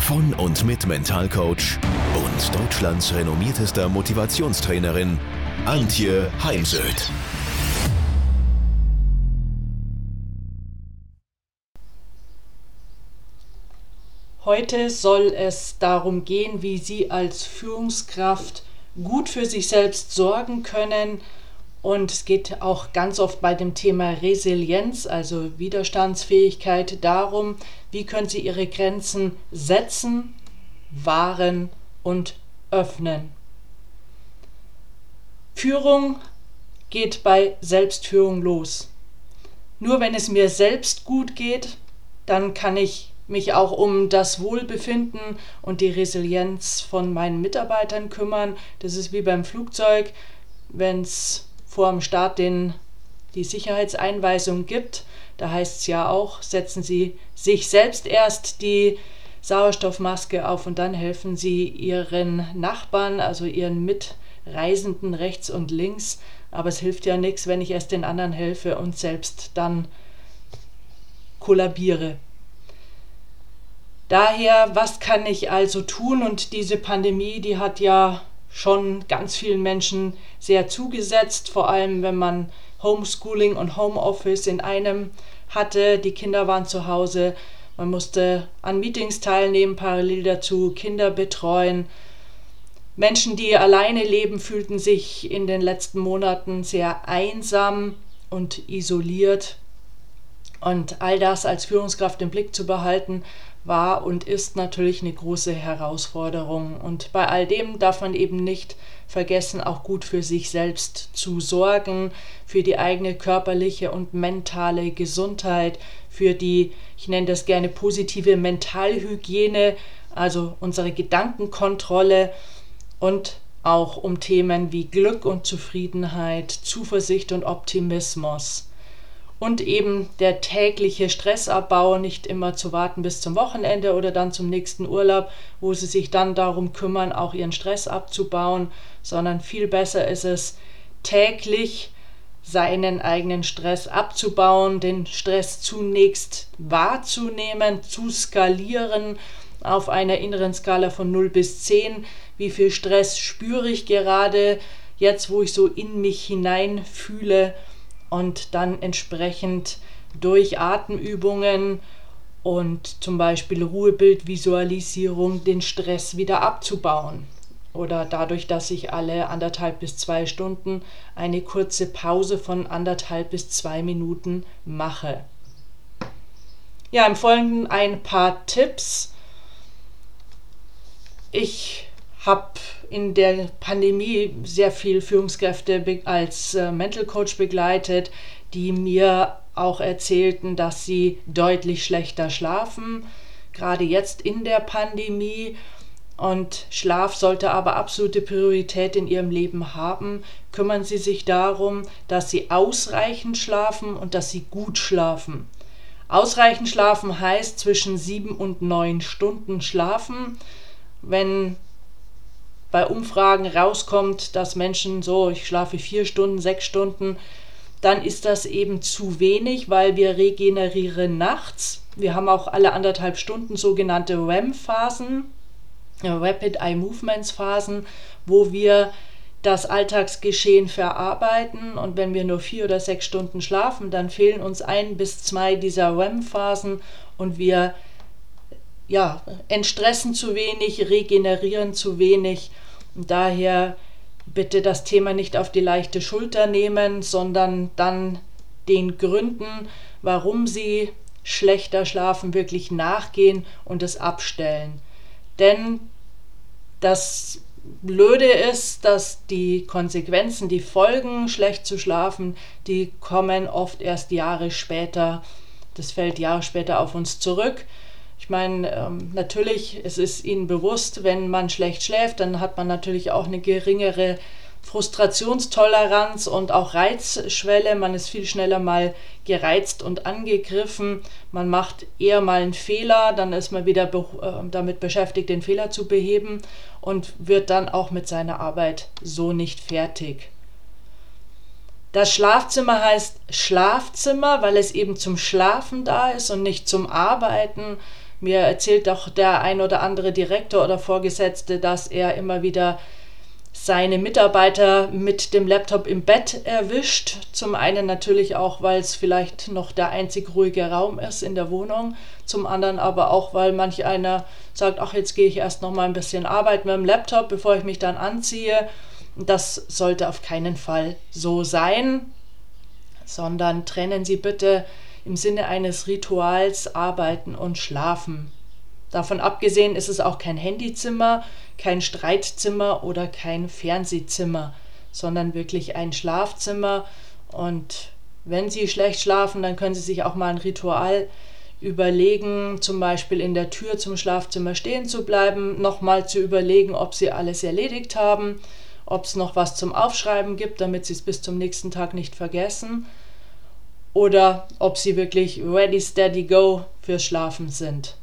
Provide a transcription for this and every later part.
von und mit Mentalcoach und Deutschlands renommiertester Motivationstrainerin Antje Heimsöth. Heute soll es darum gehen, wie Sie als Führungskraft gut für sich selbst sorgen können. Und es geht auch ganz oft bei dem Thema Resilienz, also Widerstandsfähigkeit, darum, wie können Sie Ihre Grenzen setzen, wahren und öffnen. Führung geht bei Selbstführung los. Nur wenn es mir selbst gut geht, dann kann ich mich auch um das Wohlbefinden und die Resilienz von meinen Mitarbeitern kümmern. Das ist wie beim Flugzeug, wenn es vor dem Start den, die Sicherheitseinweisung gibt. Da heißt es ja auch, setzen Sie sich selbst erst die Sauerstoffmaske auf und dann helfen Sie Ihren Nachbarn, also Ihren Mitreisenden rechts und links. Aber es hilft ja nichts, wenn ich erst den anderen helfe und selbst dann kollabiere. Daher, was kann ich also tun? Und diese Pandemie, die hat ja schon ganz vielen Menschen sehr zugesetzt, vor allem wenn man Homeschooling und Homeoffice in einem hatte. Die Kinder waren zu Hause, man musste an Meetings teilnehmen, parallel dazu Kinder betreuen. Menschen, die alleine leben, fühlten sich in den letzten Monaten sehr einsam und isoliert. Und all das als Führungskraft im Blick zu behalten, war und ist natürlich eine große Herausforderung. Und bei all dem darf man eben nicht vergessen, auch gut für sich selbst zu sorgen, für die eigene körperliche und mentale Gesundheit, für die, ich nenne das gerne positive Mentalhygiene, also unsere Gedankenkontrolle und auch um Themen wie Glück und Zufriedenheit, Zuversicht und Optimismus und eben der tägliche Stressabbau, nicht immer zu warten bis zum Wochenende oder dann zum nächsten Urlaub, wo sie sich dann darum kümmern, auch ihren Stress abzubauen, sondern viel besser ist es, täglich seinen eigenen Stress abzubauen, den Stress zunächst wahrzunehmen, zu skalieren auf einer inneren Skala von 0 bis 10. Wie viel Stress spüre ich gerade jetzt, wo ich so in mich hinein fühle? Und dann entsprechend durch Atemübungen und zum Beispiel Ruhebildvisualisierung den Stress wieder abzubauen. Oder dadurch, dass ich alle anderthalb bis zwei Stunden eine kurze Pause von anderthalb bis zwei Minuten mache. Ja, im Folgenden ein paar Tipps. Ich habe in der Pandemie sehr viel Führungskräfte als äh, Mental Coach begleitet, die mir auch erzählten, dass sie deutlich schlechter schlafen, gerade jetzt in der Pandemie. Und Schlaf sollte aber absolute Priorität in ihrem Leben haben. Kümmern Sie sich darum, dass Sie ausreichend schlafen und dass Sie gut schlafen. Ausreichend schlafen heißt zwischen sieben und neun Stunden schlafen. Wenn bei Umfragen rauskommt, dass Menschen so, ich schlafe vier Stunden, sechs Stunden, dann ist das eben zu wenig, weil wir regenerieren nachts. Wir haben auch alle anderthalb Stunden sogenannte REM-Phasen, Rapid Eye Movements Phasen, wo wir das Alltagsgeschehen verarbeiten und wenn wir nur vier oder sechs Stunden schlafen, dann fehlen uns ein bis zwei dieser REM-Phasen und wir ja, entstressen zu wenig, regenerieren zu wenig. Und daher bitte das Thema nicht auf die leichte Schulter nehmen, sondern dann den Gründen, warum sie schlechter schlafen, wirklich nachgehen und es abstellen. Denn das Blöde ist, dass die Konsequenzen, die Folgen, schlecht zu schlafen, die kommen oft erst Jahre später. Das fällt Jahre später auf uns zurück. Ich meine, ähm, natürlich, es ist ihnen bewusst, wenn man schlecht schläft, dann hat man natürlich auch eine geringere Frustrationstoleranz und auch Reizschwelle. Man ist viel schneller mal gereizt und angegriffen. Man macht eher mal einen Fehler, dann ist man wieder be äh, damit beschäftigt, den Fehler zu beheben und wird dann auch mit seiner Arbeit so nicht fertig. Das Schlafzimmer heißt Schlafzimmer, weil es eben zum Schlafen da ist und nicht zum Arbeiten. Mir erzählt doch der ein oder andere Direktor oder Vorgesetzte, dass er immer wieder seine Mitarbeiter mit dem Laptop im Bett erwischt. Zum einen natürlich auch, weil es vielleicht noch der einzig ruhige Raum ist in der Wohnung. Zum anderen aber auch, weil manch einer sagt, ach, jetzt gehe ich erst noch mal ein bisschen arbeiten mit dem Laptop, bevor ich mich dann anziehe. Das sollte auf keinen Fall so sein, sondern trennen Sie bitte im Sinne eines Rituals Arbeiten und Schlafen. Davon abgesehen ist es auch kein Handyzimmer, kein Streitzimmer oder kein Fernsehzimmer, sondern wirklich ein Schlafzimmer. Und wenn Sie schlecht schlafen, dann können Sie sich auch mal ein Ritual überlegen, zum Beispiel in der Tür zum Schlafzimmer stehen zu bleiben, nochmal zu überlegen, ob Sie alles erledigt haben, ob es noch was zum Aufschreiben gibt, damit Sie es bis zum nächsten Tag nicht vergessen, oder ob Sie wirklich ready, steady, go fürs Schlafen sind.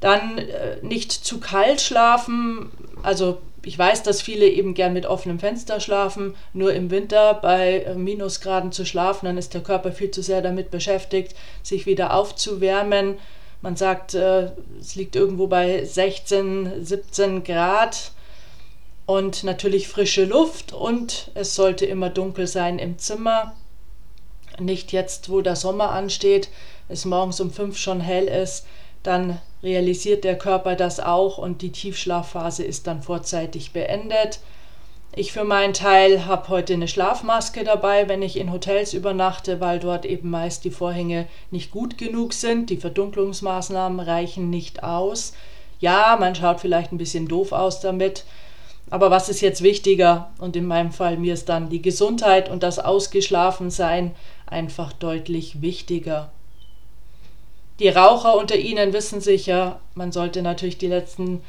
Dann äh, nicht zu kalt schlafen. Also ich weiß, dass viele eben gern mit offenem Fenster schlafen. Nur im Winter bei äh, Minusgraden zu schlafen, dann ist der Körper viel zu sehr damit beschäftigt, sich wieder aufzuwärmen. Man sagt, äh, es liegt irgendwo bei 16, 17 Grad und natürlich frische Luft und es sollte immer dunkel sein im Zimmer. Nicht jetzt, wo der Sommer ansteht, es morgens um fünf schon hell ist, dann realisiert der Körper das auch und die Tiefschlafphase ist dann vorzeitig beendet. Ich für meinen Teil habe heute eine Schlafmaske dabei, wenn ich in Hotels übernachte, weil dort eben meist die Vorhänge nicht gut genug sind. Die Verdunklungsmaßnahmen reichen nicht aus. Ja, man schaut vielleicht ein bisschen doof aus damit, aber was ist jetzt wichtiger? Und in meinem Fall mir ist dann die Gesundheit und das Ausgeschlafensein einfach deutlich wichtiger. Die Raucher unter Ihnen wissen sicher, man sollte natürlich die letzten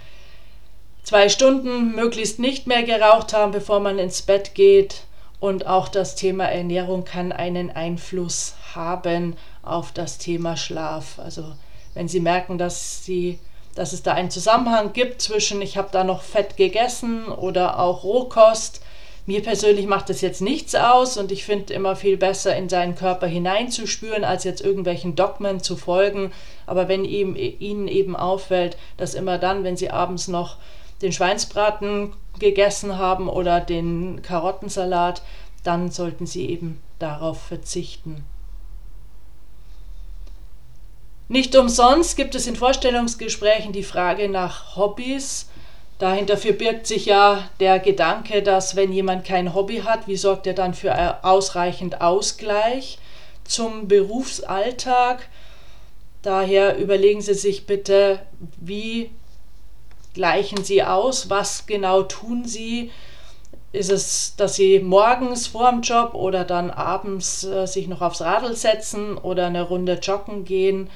zwei Stunden möglichst nicht mehr geraucht haben, bevor man ins Bett geht. Und auch das Thema Ernährung kann einen Einfluss haben auf das Thema Schlaf. Also wenn Sie merken, dass, Sie, dass es da einen Zusammenhang gibt zwischen, ich habe da noch Fett gegessen oder auch Rohkost, mir persönlich macht das jetzt nichts aus und ich finde immer viel besser, in seinen Körper hineinzuspüren, als jetzt irgendwelchen Dogmen zu folgen. Aber wenn ihm, Ihnen eben auffällt, dass immer dann, wenn Sie abends noch den Schweinsbraten gegessen haben oder den Karottensalat, dann sollten Sie eben darauf verzichten. Nicht umsonst gibt es in Vorstellungsgesprächen die Frage nach Hobbys Dahinter verbirgt sich ja der Gedanke, dass wenn jemand kein Hobby hat, wie sorgt er dann für ausreichend Ausgleich zum Berufsalltag? Daher überlegen Sie sich bitte, wie gleichen Sie aus, was genau tun Sie? Ist es, dass Sie morgens vor dem Job oder dann abends äh, sich noch aufs Radl setzen oder eine Runde joggen gehen?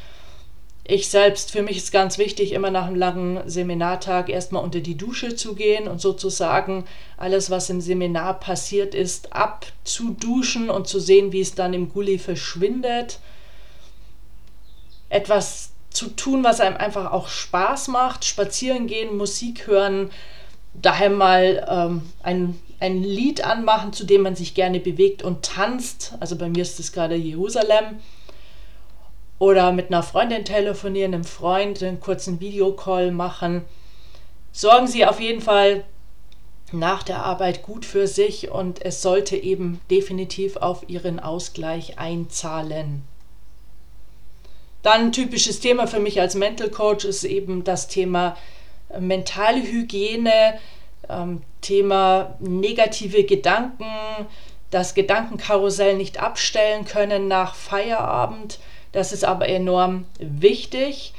Ich selbst, für mich ist ganz wichtig, immer nach einem langen Seminartag erstmal unter die Dusche zu gehen und sozusagen alles, was im Seminar passiert ist, abzuduschen und zu sehen, wie es dann im Gully verschwindet. Etwas zu tun, was einem einfach auch Spaß macht, spazieren gehen, Musik hören, daher mal ähm, ein, ein Lied anmachen, zu dem man sich gerne bewegt und tanzt. Also bei mir ist es gerade Jerusalem oder mit einer Freundin telefonieren, einem Freund einen kurzen Videocall machen. Sorgen Sie auf jeden Fall nach der Arbeit gut für sich und es sollte eben definitiv auf Ihren Ausgleich einzahlen. Dann ein typisches Thema für mich als Mental Coach ist eben das Thema äh, mentale Hygiene, ähm, Thema negative Gedanken, das Gedankenkarussell nicht abstellen können nach Feierabend. Das ist aber enorm wichtig,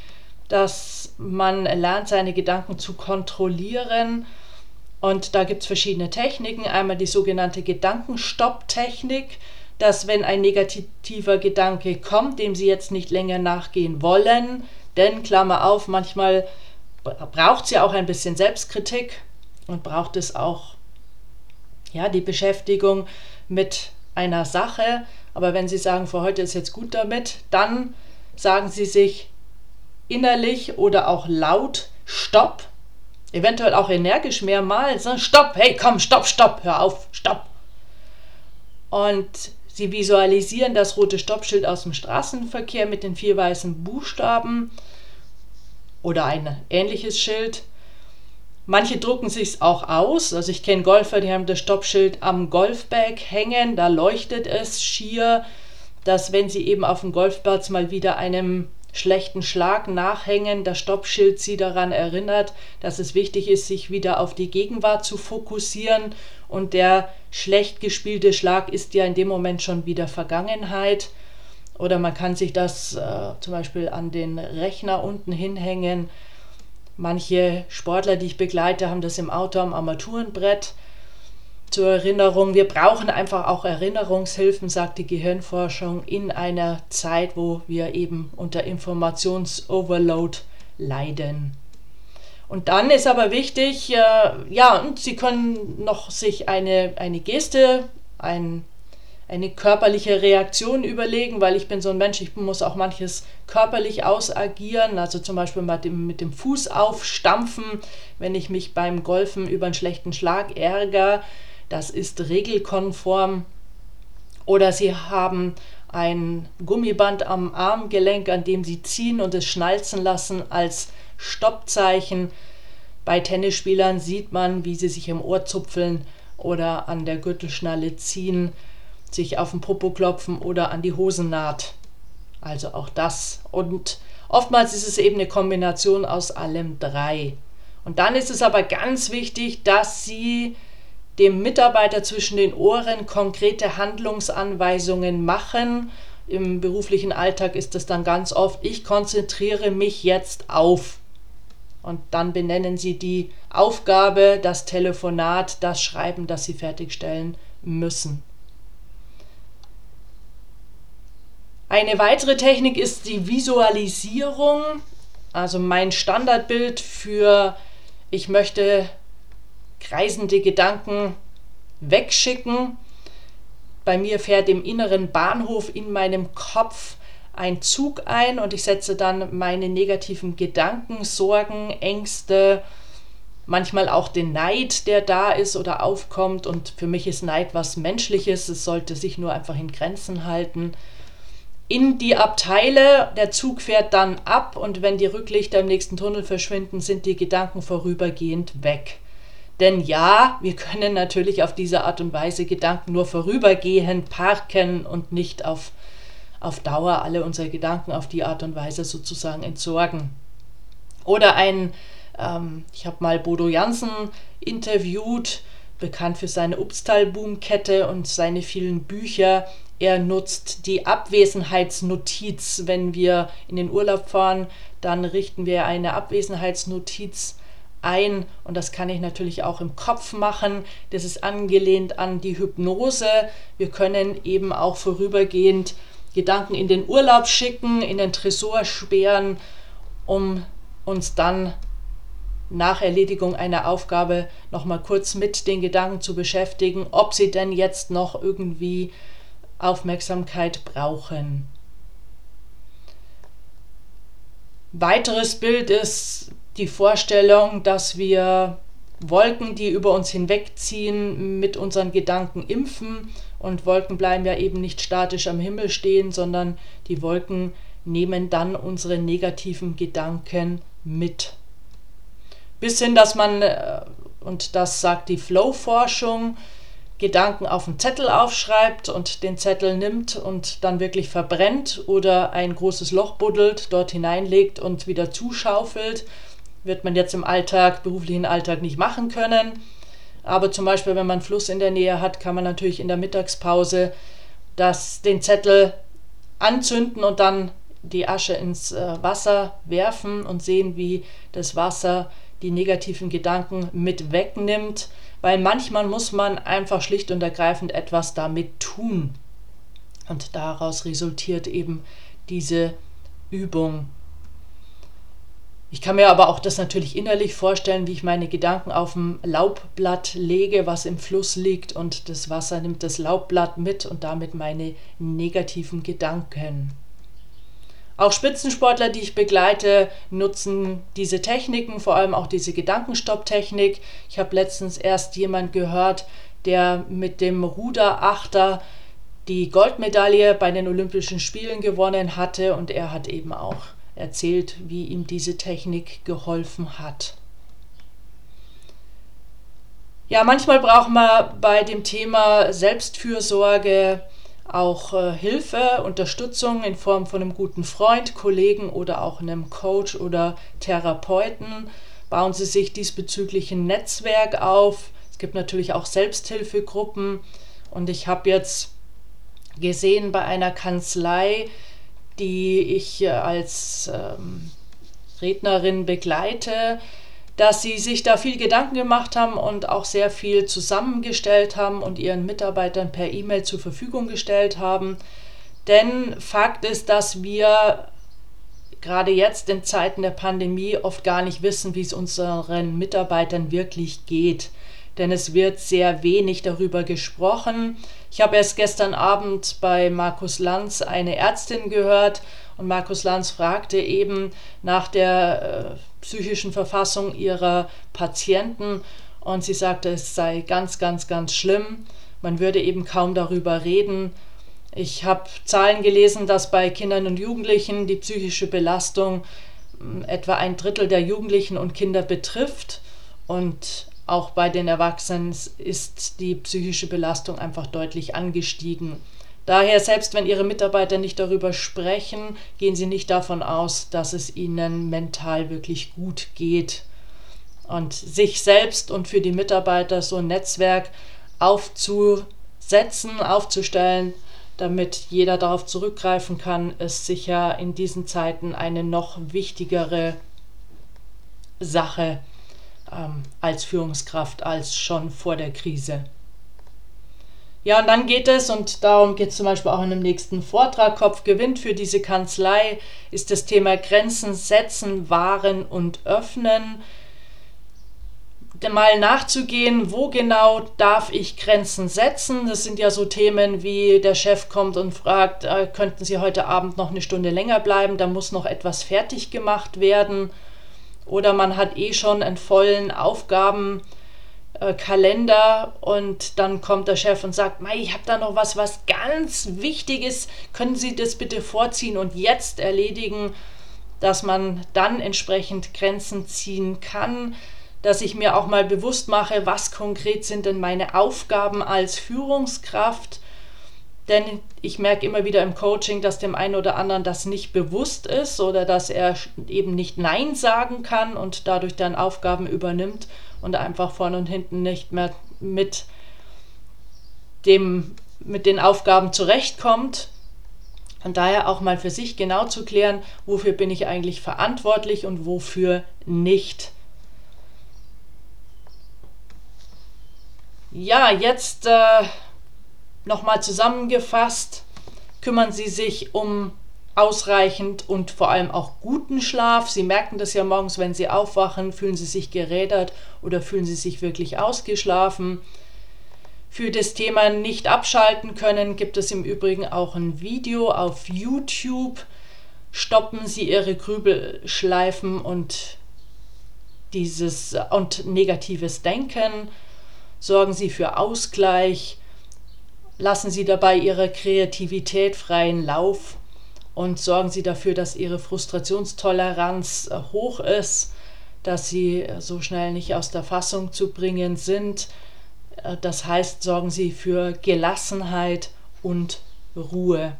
dass man lernt, seine Gedanken zu kontrollieren. Und da gibt es verschiedene Techniken. Einmal die sogenannte Gedankenstopp-Technik, dass wenn ein negativer Gedanke kommt, dem Sie jetzt nicht länger nachgehen wollen, Denn, Klammer auf, manchmal braucht es ja auch ein bisschen Selbstkritik und braucht es auch ja, die Beschäftigung mit einer Sache. Aber wenn Sie sagen, für heute ist jetzt gut damit, dann sagen Sie sich innerlich oder auch laut Stopp. Eventuell auch energisch mehrmals. Ne? Stopp, hey, komm, stopp, stopp, hör auf, stopp. Und Sie visualisieren das rote Stoppschild aus dem Straßenverkehr mit den vier weißen Buchstaben oder ein ähnliches Schild. Manche drucken sich auch aus. Also ich kenne Golfer, die haben das Stoppschild am Golfbag hängen. Da leuchtet es schier, dass wenn sie eben auf dem Golfplatz mal wieder einem schlechten Schlag nachhängen, das Stoppschild sie daran erinnert, dass es wichtig ist, sich wieder auf die Gegenwart zu fokussieren und der schlecht gespielte Schlag ist ja in dem Moment schon wieder Vergangenheit. Oder man kann sich das äh, zum Beispiel an den Rechner unten hinhängen. Manche Sportler, die ich begleite, haben das im Auto am Armaturenbrett zur Erinnerung. Wir brauchen einfach auch Erinnerungshilfen, sagt die Gehirnforschung, in einer Zeit, wo wir eben unter Informationsoverload leiden. Und dann ist aber wichtig, äh, ja, und Sie können noch sich eine, eine Geste, ein, eine körperliche Reaktion überlegen, weil ich bin so ein Mensch, ich muss auch manches körperlich ausagieren, also zum Beispiel mit dem, mit dem Fuß aufstampfen, wenn ich mich beim Golfen über einen schlechten Schlag ärgere das ist regelkonform. Oder Sie haben ein Gummiband am Armgelenk, an dem Sie ziehen und es schnalzen lassen als Stoppzeichen. Bei Tennisspielern sieht man, wie sie sich im Ohr zupfeln oder an der Gürtelschnalle ziehen, sich auf den Popo klopfen oder an die Hosennaht. Also auch das. Und oftmals ist es eben eine Kombination aus allem drei. Und dann ist es aber ganz wichtig, dass Sie dem Mitarbeiter zwischen den Ohren konkrete Handlungsanweisungen machen. Im beruflichen Alltag ist es dann ganz oft, ich konzentriere mich jetzt auf. Und dann benennen Sie die Aufgabe, das Telefonat, das Schreiben, das Sie fertigstellen müssen. Eine weitere Technik ist die Visualisierung. Also mein Standardbild für ich möchte kreisende Gedanken wegschicken. Bei mir fährt im inneren Bahnhof in meinem Kopf ein Zug ein und ich setze dann meine negativen Gedanken, Sorgen, Ängste, manchmal auch den Neid, der da ist oder aufkommt. Und für mich ist Neid was Menschliches, es sollte sich nur einfach in Grenzen halten. In die Abteile, der Zug fährt dann ab und wenn die Rücklichter im nächsten Tunnel verschwinden, sind die Gedanken vorübergehend weg. Denn ja, wir können natürlich auf diese Art und Weise Gedanken nur vorübergehend parken und nicht auf, auf Dauer alle unsere Gedanken auf die Art und Weise sozusagen entsorgen. Oder ein, ähm, ich habe mal Bodo Jansen interviewt, bekannt für seine Upstal-Boom-Kette und seine vielen Bücher. Er nutzt die Abwesenheitsnotiz. Wenn wir in den Urlaub fahren, dann richten wir eine Abwesenheitsnotiz ein und das kann ich natürlich auch im Kopf machen. Das ist angelehnt an die Hypnose. Wir können eben auch vorübergehend Gedanken in den Urlaub schicken, in den Tresor sperren, um uns dann nach Erledigung einer Aufgabe nochmal kurz mit den Gedanken zu beschäftigen, ob sie denn jetzt noch irgendwie Aufmerksamkeit brauchen. Weiteres Bild ist die Vorstellung, dass wir Wolken, die über uns hinwegziehen, mit unseren Gedanken impfen. Und Wolken bleiben ja eben nicht statisch am Himmel stehen, sondern die Wolken nehmen dann unsere negativen Gedanken mit. Bis hin, dass man, äh, und das sagt die Flow-Forschung, Gedanken auf einen Zettel aufschreibt und den Zettel nimmt und dann wirklich verbrennt oder ein großes Loch buddelt, dort hineinlegt und wieder zuschaufelt wird man jetzt im Alltag, beruflichen Alltag nicht machen können. Aber zum Beispiel, wenn man einen Fluss in der Nähe hat, kann man natürlich in der Mittagspause das, den Zettel anzünden und dann die Asche ins äh, Wasser werfen und sehen, wie das Wasser die negativen Gedanken mit wegnimmt. Weil manchmal muss man einfach schlicht und ergreifend etwas damit tun. Und daraus resultiert eben diese Übung Ich kann mir aber auch das natürlich innerlich vorstellen, wie ich meine Gedanken auf dem Laubblatt lege, was im Fluss liegt und das Wasser nimmt das Laubblatt mit und damit meine negativen Gedanken. Auch Spitzensportler, die ich begleite, nutzen diese Techniken, vor allem auch diese Gedankenstopptechnik. Ich habe letztens erst jemand gehört, der mit dem Ruderachter die Goldmedaille bei den Olympischen Spielen gewonnen hatte und er hat eben auch erzählt, wie ihm diese Technik geholfen hat. Ja, manchmal braucht man bei dem Thema Selbstfürsorge auch äh, Hilfe, Unterstützung in Form von einem guten Freund, Kollegen oder auch einem Coach oder Therapeuten. Bauen Sie sich diesbezüglich ein Netzwerk auf. Es gibt natürlich auch Selbsthilfegruppen und ich habe jetzt gesehen bei einer Kanzlei, die ich äh, als ähm, Rednerin begleite, dass sie sich da viel Gedanken gemacht haben und auch sehr viel zusammengestellt haben und ihren Mitarbeitern per E-Mail zur Verfügung gestellt haben. Denn Fakt ist, dass wir gerade jetzt in Zeiten der Pandemie oft gar nicht wissen, wie es unseren Mitarbeitern wirklich geht. Denn es wird sehr wenig darüber gesprochen. Ich habe erst gestern Abend bei Markus Lanz eine Ärztin gehört und Markus Lanz fragte eben nach der äh, psychischen Verfassung ihrer Patienten und sie sagte, es sei ganz, ganz, ganz schlimm. Man würde eben kaum darüber reden. Ich habe Zahlen gelesen, dass bei Kindern und Jugendlichen die psychische Belastung hm, etwa ein Drittel der Jugendlichen und Kinder betrifft und auch bei den Erwachsenen ist die psychische Belastung einfach deutlich angestiegen. Daher, selbst wenn Ihre Mitarbeiter nicht darüber sprechen, gehen Sie nicht davon aus, dass es Ihnen mental wirklich gut geht. Und sich selbst und für die Mitarbeiter so ein Netzwerk aufzusetzen, aufzustellen, damit jeder darauf zurückgreifen kann, ist sicher in diesen Zeiten eine noch wichtigere Sache ähm, als Führungskraft als schon vor der Krise. Ja, und dann geht es, und darum geht es zum Beispiel auch in dem nächsten Vortrag, Kopf gewinnt für diese Kanzlei, ist das Thema Grenzen setzen, wahren und öffnen. Mal nachzugehen, wo genau darf ich Grenzen setzen. Das sind ja so Themen wie der Chef kommt und fragt, äh, könnten Sie heute Abend noch eine Stunde länger bleiben, da muss noch etwas fertig gemacht werden oder man hat eh schon einen vollen Aufgabenkalender und dann kommt der Chef und sagt, Mei, ich habe da noch was, was ganz Wichtiges, können Sie das bitte vorziehen und jetzt erledigen, dass man dann entsprechend Grenzen ziehen kann, dass ich mir auch mal bewusst mache, was konkret sind denn meine Aufgaben als Führungskraft? Denn ich merke immer wieder im Coaching, dass dem einen oder anderen das nicht bewusst ist oder dass er eben nicht Nein sagen kann und dadurch dann Aufgaben übernimmt und einfach vorne und hinten nicht mehr mit, dem, mit den Aufgaben zurechtkommt. Und daher auch mal für sich genau zu klären, wofür bin ich eigentlich verantwortlich und wofür nicht. Ja, jetzt äh, Nochmal zusammengefasst, kümmern Sie sich um ausreichend und vor allem auch guten Schlaf. Sie merken das ja morgens, wenn Sie aufwachen, fühlen Sie sich gerädert oder fühlen Sie sich wirklich ausgeschlafen. Für das Thema nicht abschalten können gibt es im Übrigen auch ein Video auf YouTube. Stoppen Sie Ihre Grübelschleifen und dieses und negatives Denken. Sorgen Sie für Ausgleich Lassen Sie dabei Ihre Kreativität freien Lauf und sorgen Sie dafür, dass Ihre Frustrationstoleranz äh, hoch ist, dass Sie äh, so schnell nicht aus der Fassung zu bringen sind. Äh, das heißt, sorgen Sie für Gelassenheit und Ruhe.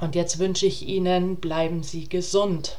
Und jetzt wünsche ich Ihnen, bleiben Sie gesund.